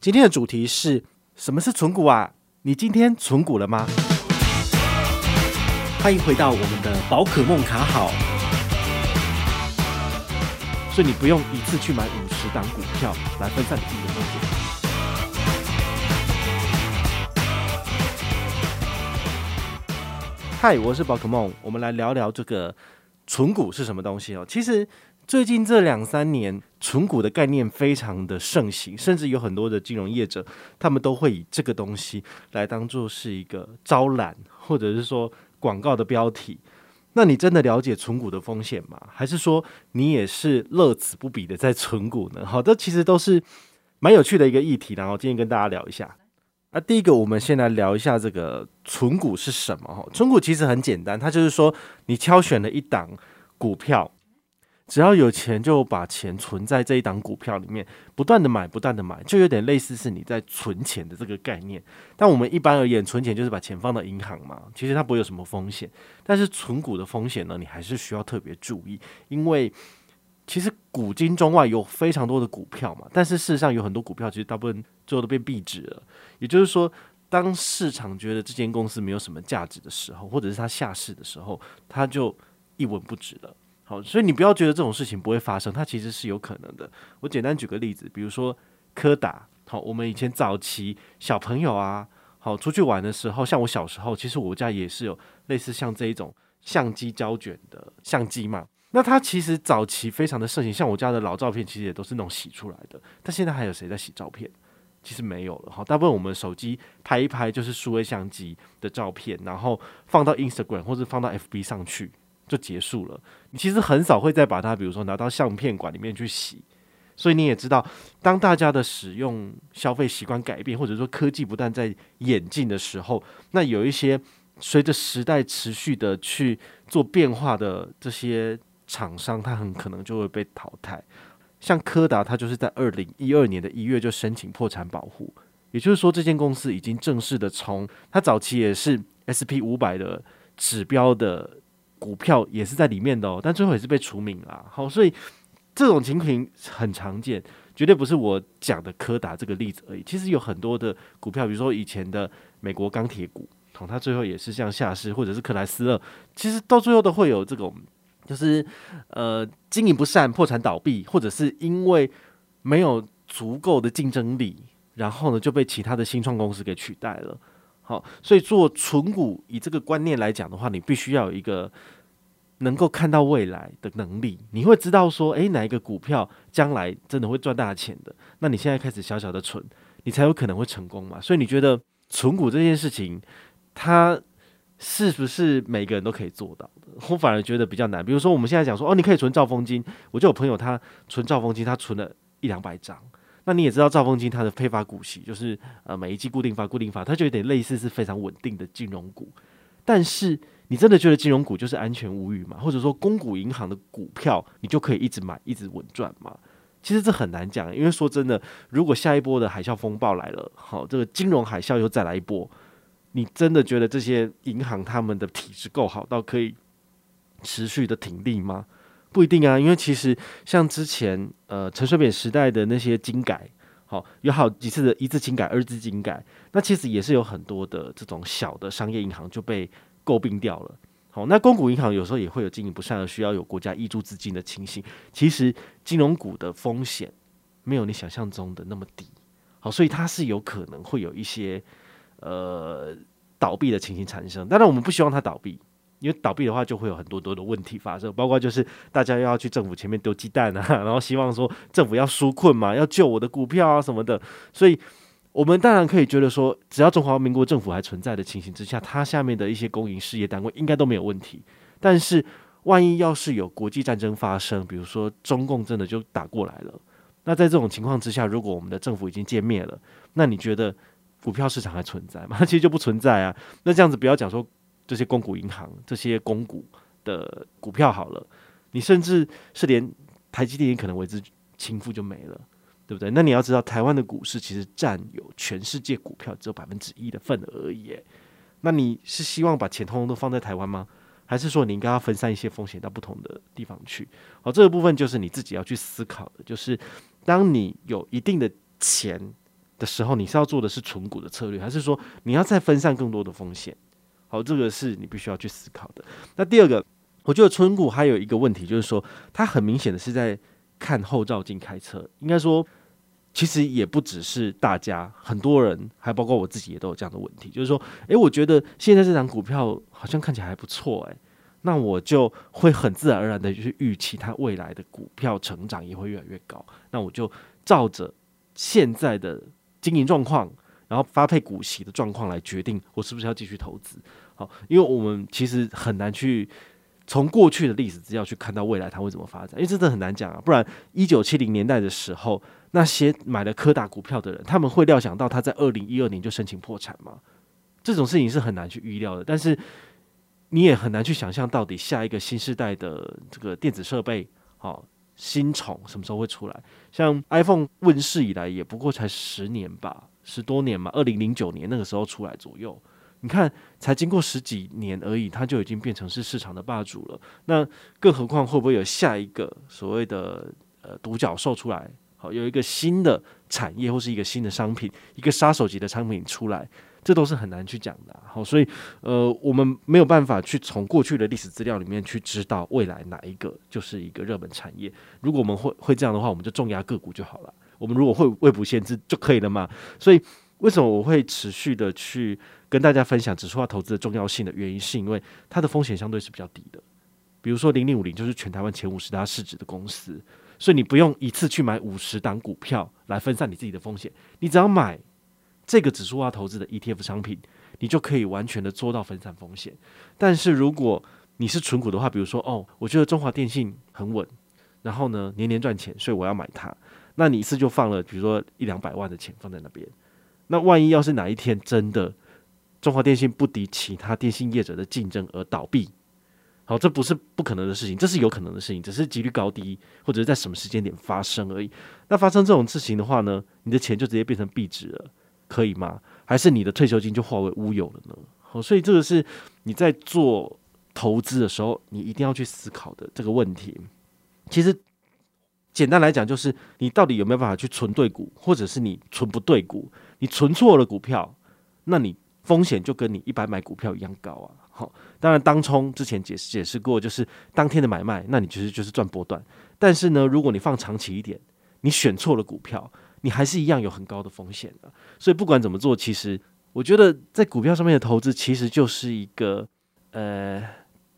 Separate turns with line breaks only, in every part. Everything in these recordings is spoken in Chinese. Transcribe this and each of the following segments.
今天的主题是什么是存股啊？你今天存股了吗？欢迎回到我们的宝可梦卡好，所以你不用一次去买五十档股票来分散你自己的风险。嗨，我是宝可梦，我们来聊聊这个存股是什么东西哦。其实。最近这两三年，存股的概念非常的盛行，甚至有很多的金融业者，他们都会以这个东西来当做是一个招揽，或者是说广告的标题。那你真的了解存股的风险吗？还是说你也是乐此不疲的在存股呢？好，这其实都是蛮有趣的一个议题，然后今天跟大家聊一下。啊，第一个，我们先来聊一下这个存股是什么？哈，存股其实很简单，它就是说你挑选了一档股票。只要有钱，就把钱存在这一档股票里面，不断的买，不断的买，就有点类似是你在存钱的这个概念。但我们一般而言，存钱就是把钱放到银行嘛，其实它不会有什么风险。但是存股的风险呢，你还是需要特别注意，因为其实古今中外有非常多的股票嘛，但是事实上有很多股票其实大部分最后都变壁纸了。也就是说，当市场觉得这间公司没有什么价值的时候，或者是它下市的时候，它就一文不值了。好，所以你不要觉得这种事情不会发生，它其实是有可能的。我简单举个例子，比如说柯达，好，我们以前早期小朋友啊，好出去玩的时候，像我小时候，其实我家也是有类似像这一种相机胶卷的相机嘛。那它其实早期非常的盛行，像我家的老照片，其实也都是那种洗出来的。但现在还有谁在洗照片？其实没有了。好，大部分我们手机拍一拍就是数位相机的照片，然后放到 Instagram 或者放到 FB 上去。就结束了。你其实很少会再把它，比如说拿到相片馆里面去洗。所以你也知道，当大家的使用消费习惯改变，或者说科技不断在演进的时候，那有一些随着时代持续的去做变化的这些厂商，它很可能就会被淘汰。像柯达，它就是在二零一二年的一月就申请破产保护，也就是说，这间公司已经正式的从它早期也是 SP 五百的指标的。股票也是在里面的哦，但最后也是被除名了。好，所以这种情形很常见，绝对不是我讲的柯达这个例子而已。其实有很多的股票，比如说以前的美国钢铁股，好，它最后也是像夏世或者是克莱斯勒，其实到最后都会有这种，就是呃经营不善、破产倒闭，或者是因为没有足够的竞争力，然后呢就被其他的新创公司给取代了。好，所以做存股以这个观念来讲的话，你必须要有一个能够看到未来的能力。你会知道说，诶，哪一个股票将来真的会赚大钱的？那你现在开始小小的存，你才有可能会成功嘛。所以你觉得存股这件事情，它是不是每个人都可以做到的？我反而觉得比较难。比如说我们现在讲说，哦，你可以存兆丰金，我就有朋友他存兆丰金，他存了一两百张。那你也知道兆丰金它的配发股息就是呃每一季固定发固定发，它就有点类似是非常稳定的金融股。但是你真的觉得金融股就是安全无虞吗？或者说公股银行的股票你就可以一直买一直稳赚吗？其实这很难讲，因为说真的，如果下一波的海啸风暴来了，好，这个金融海啸又再来一波，你真的觉得这些银行他们的体质够好到可以持续的挺立吗？不一定啊，因为其实像之前呃陈水扁时代的那些金改，好有好几次的一字金改、二字金改，那其实也是有很多的这种小的商业银行就被诟病掉了。好，那公股银行有时候也会有经营不善而需要有国家挹注资金的情形。其实金融股的风险没有你想象中的那么低，好，所以它是有可能会有一些呃倒闭的情形产生。当然，我们不希望它倒闭。因为倒闭的话，就会有很多多的问题发生，包括就是大家又要去政府前面丢鸡蛋啊，然后希望说政府要纾困嘛，要救我的股票啊什么的。所以，我们当然可以觉得说，只要中华民国政府还存在的情形之下，它下面的一些公营事业单位应该都没有问题。但是，万一要是有国际战争发生，比如说中共真的就打过来了，那在这种情况之下，如果我们的政府已经歼灭了，那你觉得股票市场还存在吗？其实就不存在啊。那这样子不要讲说。这些公股银行、这些公股的股票好了，你甚至是连台积电也可能为之倾覆就没了，对不对？那你要知道，台湾的股市其实占有全世界股票只有百分之一的份额而已。那你是希望把钱通通都放在台湾吗？还是说你应该要分散一些风险到不同的地方去？好，这个部分就是你自己要去思考的，就是当你有一定的钱的时候，你是要做的是存股的策略，还是说你要再分散更多的风险？好，这个是你必须要去思考的。那第二个，我觉得存股还有一个问题，就是说它很明显的是在看后照镜开车。应该说，其实也不只是大家，很多人还包括我自己也都有这样的问题，就是说，诶，我觉得现在这张股票好像看起来还不错，诶，那我就会很自然而然的去预期它未来的股票成长也会越来越高。那我就照着现在的经营状况。然后发配股息的状况来决定我是不是要继续投资，好，因为我们其实很难去从过去的历史资料去看到未来它会怎么发展，因为真的很难讲啊。不然一九七零年代的时候，那些买了柯达股票的人，他们会料想到他在二零一二年就申请破产吗？这种事情是很难去预料的。但是你也很难去想象到底下一个新世代的这个电子设备，好，新宠什么时候会出来？像 iPhone 问世以来也不过才十年吧。十多年嘛，二零零九年那个时候出来左右，你看才经过十几年而已，它就已经变成是市场的霸主了。那更何况会不会有下一个所谓的呃独角兽出来？好，有一个新的产业或是一个新的商品，一个杀手级的商品出来，这都是很难去讲的。好，所以呃，我们没有办法去从过去的历史资料里面去知道未来哪一个就是一个热门产业。如果我们会会这样的话，我们就重压个股就好了。我们如果会未卜先知就可以了嘛？所以为什么我会持续的去跟大家分享指数化投资的重要性的原因，是因为它的风险相对是比较低的。比如说零零五零就是全台湾前五十大市值的公司，所以你不用一次去买五十档股票来分散你自己的风险，你只要买这个指数化投资的 ETF 商品，你就可以完全的做到分散风险。但是如果你是纯股的话，比如说哦，我觉得中华电信很稳，然后呢年年赚钱，所以我要买它。那你一次就放了，比如说一两百万的钱放在那边，那万一要是哪一天真的中华电信不敌其他电信业者的竞争而倒闭，好，这不是不可能的事情，这是有可能的事情，只是几率高低或者是在什么时间点发生而已。那发生这种事情的话呢，你的钱就直接变成壁纸了，可以吗？还是你的退休金就化为乌有了呢？好，所以这个是你在做投资的时候，你一定要去思考的这个问题。其实。简单来讲，就是你到底有没有办法去存对股，或者是你存不对股，你存错了股票，那你风险就跟你一般买股票一样高啊。好，当然当冲之前解释解释过，就是当天的买卖，那你其实就是赚波段。但是呢，如果你放长期一点，你选错了股票，你还是一样有很高的风险的。所以不管怎么做，其实我觉得在股票上面的投资，其实就是一个呃，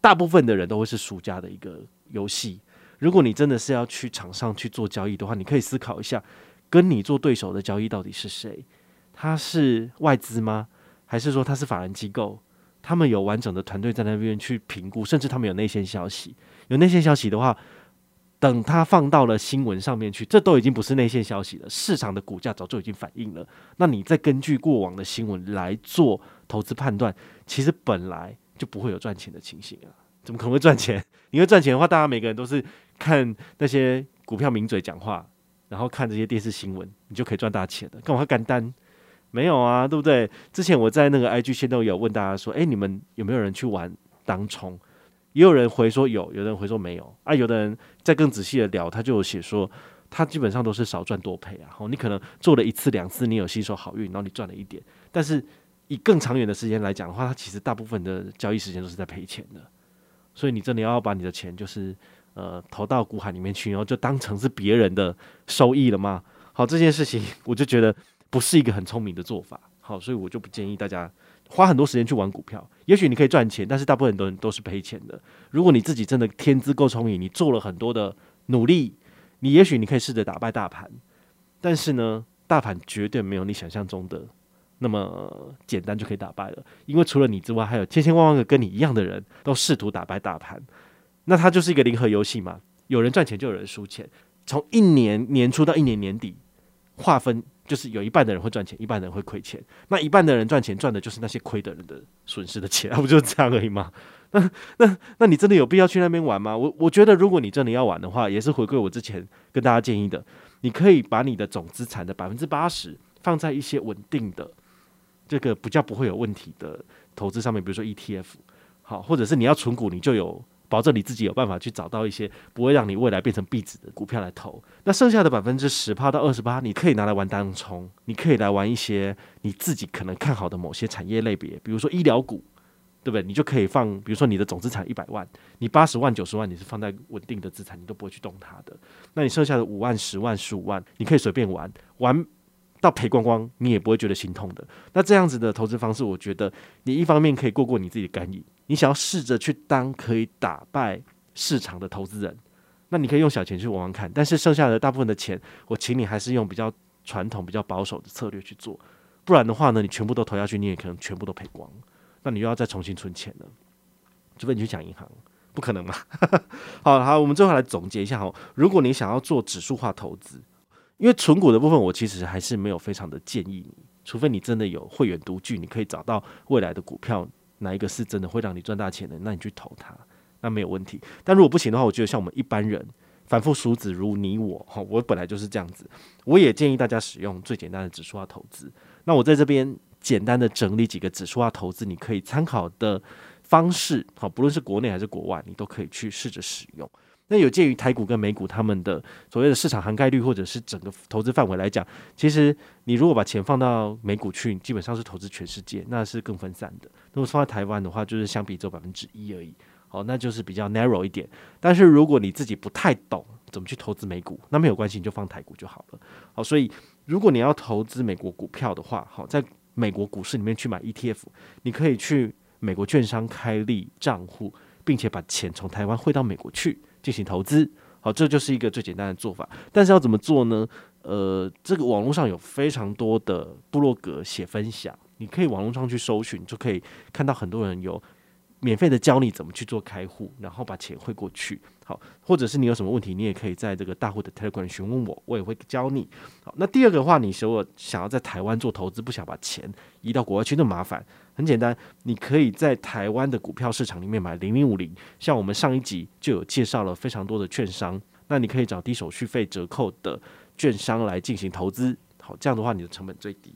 大部分的人都会是输家的一个游戏。如果你真的是要去场上去做交易的话，你可以思考一下，跟你做对手的交易到底是谁？他是外资吗？还是说他是法人机构？他们有完整的团队在那边去评估，甚至他们有内线消息。有内线消息的话，等他放到了新闻上面去，这都已经不是内线消息了。市场的股价早就已经反映了。那你再根据过往的新闻来做投资判断，其实本来就不会有赚钱的情形啊。怎么可能会赚钱？你会赚钱的话，大家每个人都是。看那些股票名嘴讲话，然后看这些电视新闻，你就可以赚大钱的。干嘛干单？没有啊，对不对？之前我在那个 IG 线都有问大家说，诶，你们有没有人去玩当冲？也有人回说有，有的人回说没有啊。有的人再更仔细的聊，他就有写说，他基本上都是少赚多赔啊。你可能做了一次两次，你有吸收好运，然后你赚了一点，但是以更长远的时间来讲的话，他其实大部分的交易时间都是在赔钱的。所以你真的要把你的钱就是。呃，投到股海里面去，然后就当成是别人的收益了吗？好，这件事情 我就觉得不是一个很聪明的做法。好，所以我就不建议大家花很多时间去玩股票。也许你可以赚钱，但是大部分很多人都都是赔钱的。如果你自己真的天资够聪明，你做了很多的努力，你也许你可以试着打败大盘。但是呢，大盘绝对没有你想象中的那么简单就可以打败了。因为除了你之外，还有千千万万个跟你一样的人都试图打败大盘。那它就是一个零和游戏嘛，有人赚钱就有人输钱。从一年年初到一年年底，划分就是有一半的人会赚钱，一半的人会亏钱。那一半的人赚钱赚的就是那些亏的人的损失的钱，不就是这样而已吗？那那那你真的有必要去那边玩吗？我我觉得如果你真的要玩的话，也是回归我之前跟大家建议的，你可以把你的总资产的百分之八十放在一些稳定的这个比较不会有问题的投资上面，比如说 ETF，好，或者是你要存股，你就有。保证你自己有办法去找到一些不会让你未来变成壁纸的股票来投。那剩下的百分之十趴到二十八，你可以拿来玩当冲，你可以来玩一些你自己可能看好的某些产业类别，比如说医疗股，对不对？你就可以放，比如说你的总资产一百万，你八十万、九十万你是放在稳定的资产，你都不会去动它的。那你剩下的五万、十万、十五万，你可以随便玩，玩到赔光光，你也不会觉得心痛的。那这样子的投资方式，我觉得你一方面可以过过你自己的干瘾。你想要试着去当可以打败市场的投资人，那你可以用小钱去玩玩看。但是剩下的大部分的钱，我请你还是用比较传统、比较保守的策略去做。不然的话呢，你全部都投下去，你也可能全部都赔光。那你又要再重新存钱了，除非你去抢银行，不可能嘛？好好，我们最后来总结一下哈。如果你想要做指数化投资，因为存股的部分，我其实还是没有非常的建议你，除非你真的有会员独具，你可以找到未来的股票。哪一个是真的会让你赚大钱的？那你去投它，那没有问题。但如果不行的话，我觉得像我们一般人，凡夫俗子如你我，哈，我本来就是这样子。我也建议大家使用最简单的指数化投资。那我在这边简单的整理几个指数化投资你可以参考的方式，好，不论是国内还是国外，你都可以去试着使用。那有鉴于台股跟美股他们的所谓的市场涵盖率，或者是整个投资范围来讲，其实你如果把钱放到美股去，基本上是投资全世界，那是更分散的。如果放在台湾的话，就是相比只有百分之一而已，好，那就是比较 narrow 一点。但是如果你自己不太懂怎么去投资美股，那没有关系，你就放台股就好了。好，所以如果你要投资美国股票的话，好，在美国股市里面去买 ETF，你可以去美国券商开立账户，并且把钱从台湾汇到美国去。进行投资，好，这就是一个最简单的做法。但是要怎么做呢？呃，这个网络上有非常多的部落格写分享，你可以网络上去搜寻，就可以看到很多人有免费的教你怎么去做开户，然后把钱汇过去。好，或者是你有什么问题，你也可以在这个大户的 Telegram 询问我，我也会教你。好，那第二个的话，你如果想要在台湾做投资，不想把钱移到国外去，那麻烦。很简单，你可以在台湾的股票市场里面买零零五零，像我们上一集就有介绍了非常多的券商，那你可以找低手续费折扣的券商来进行投资。好，这样的话你的成本最低。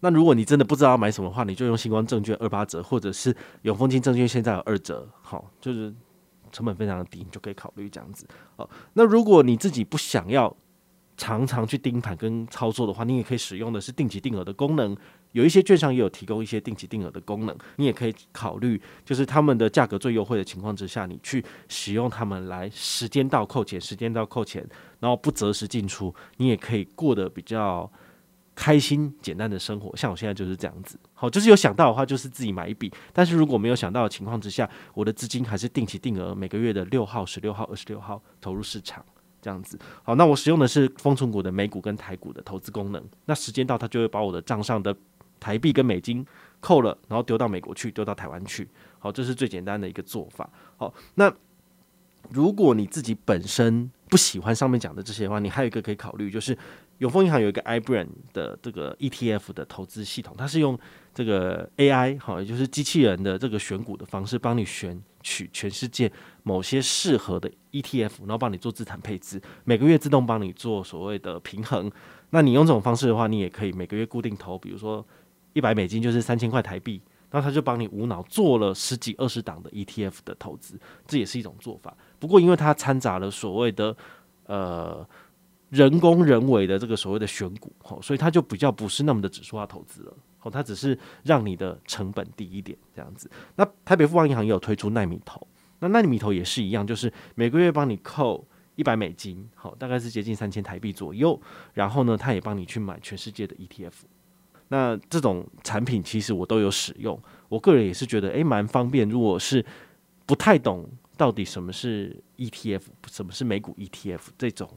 那如果你真的不知道要买什么的话，你就用新光证券二八折，或者是永丰金证券现在有二折，好，就是成本非常的低，你就可以考虑这样子。好，那如果你自己不想要常常去盯盘跟操作的话，你也可以使用的是定期定额的功能。有一些券商也有提供一些定期定额的功能，你也可以考虑，就是他们的价格最优惠的情况之下，你去使用他们来时间到扣钱，时间到扣钱，然后不择时进出，你也可以过得比较开心简单的生活。像我现在就是这样子，好，就是有想到的话就是自己买一笔，但是如果没有想到的情况之下，我的资金还是定期定额每个月的六号、十六号、二十六号投入市场。这样子，好，那我使用的是丰存股的美股跟台股的投资功能，那时间到，它就会把我的账上的台币跟美金扣了，然后丢到美国去，丢到台湾去。好，这是最简单的一个做法。好，那如果你自己本身不喜欢上面讲的这些的话，你还有一个可以考虑，就是永丰银行有一个 i brand 的这个 ETF 的投资系统，它是用这个 AI 好，也就是机器人的这个选股的方式，帮你选取全世界某些适合的 ETF，然后帮你做资产配置，每个月自动帮你做所谓的平衡。那你用这种方式的话，你也可以每个月固定投，比如说。一百美金就是三千块台币，那他就帮你无脑做了十几二十档的 ETF 的投资，这也是一种做法。不过，因为它掺杂了所谓的呃人工人为的这个所谓的选股，吼，所以它就比较不是那么的指数化投资了。哦，它只是让你的成本低一点这样子。那台北富邦银行也有推出奈米投，那奈米投也是一样，就是每个月帮你扣一百美金，好，大概是接近三千台币左右。然后呢，他也帮你去买全世界的 ETF。那这种产品其实我都有使用，我个人也是觉得诶蛮方便。如果是不太懂到底什么是 ETF，什么是美股 ETF 这种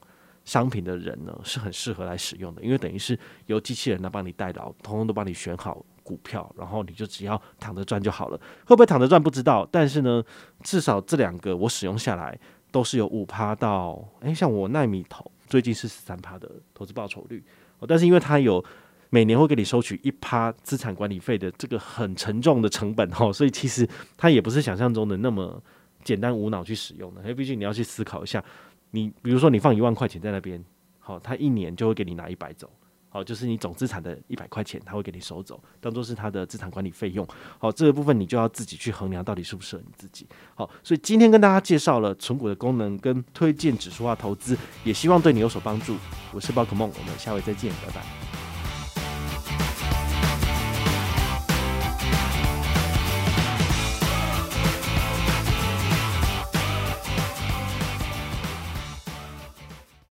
商品的人呢，是很适合来使用的，因为等于是由机器人来帮你代劳，通通都帮你选好股票，然后你就只要躺着赚就好了。会不会躺着赚不知道，但是呢，至少这两个我使用下来都是有五趴到诶，像我奈米投最近是十三趴的投资报酬率，但是因为它有。每年会给你收取一趴资产管理费的这个很沉重的成本哈，所以其实它也不是想象中的那么简单无脑去使用的，因为毕竟你要去思考一下，你比如说你放一万块钱在那边，好，他一年就会给你拿一百走，好，就是你总资产的一百块钱，他会给你收走，当做是他的资产管理费用。好，这个部分你就要自己去衡量到底适不适合你自己。好，所以今天跟大家介绍了存股的功能跟推荐指数化投资，也希望对你有所帮助。我是宝可梦，我们下回再见，拜拜。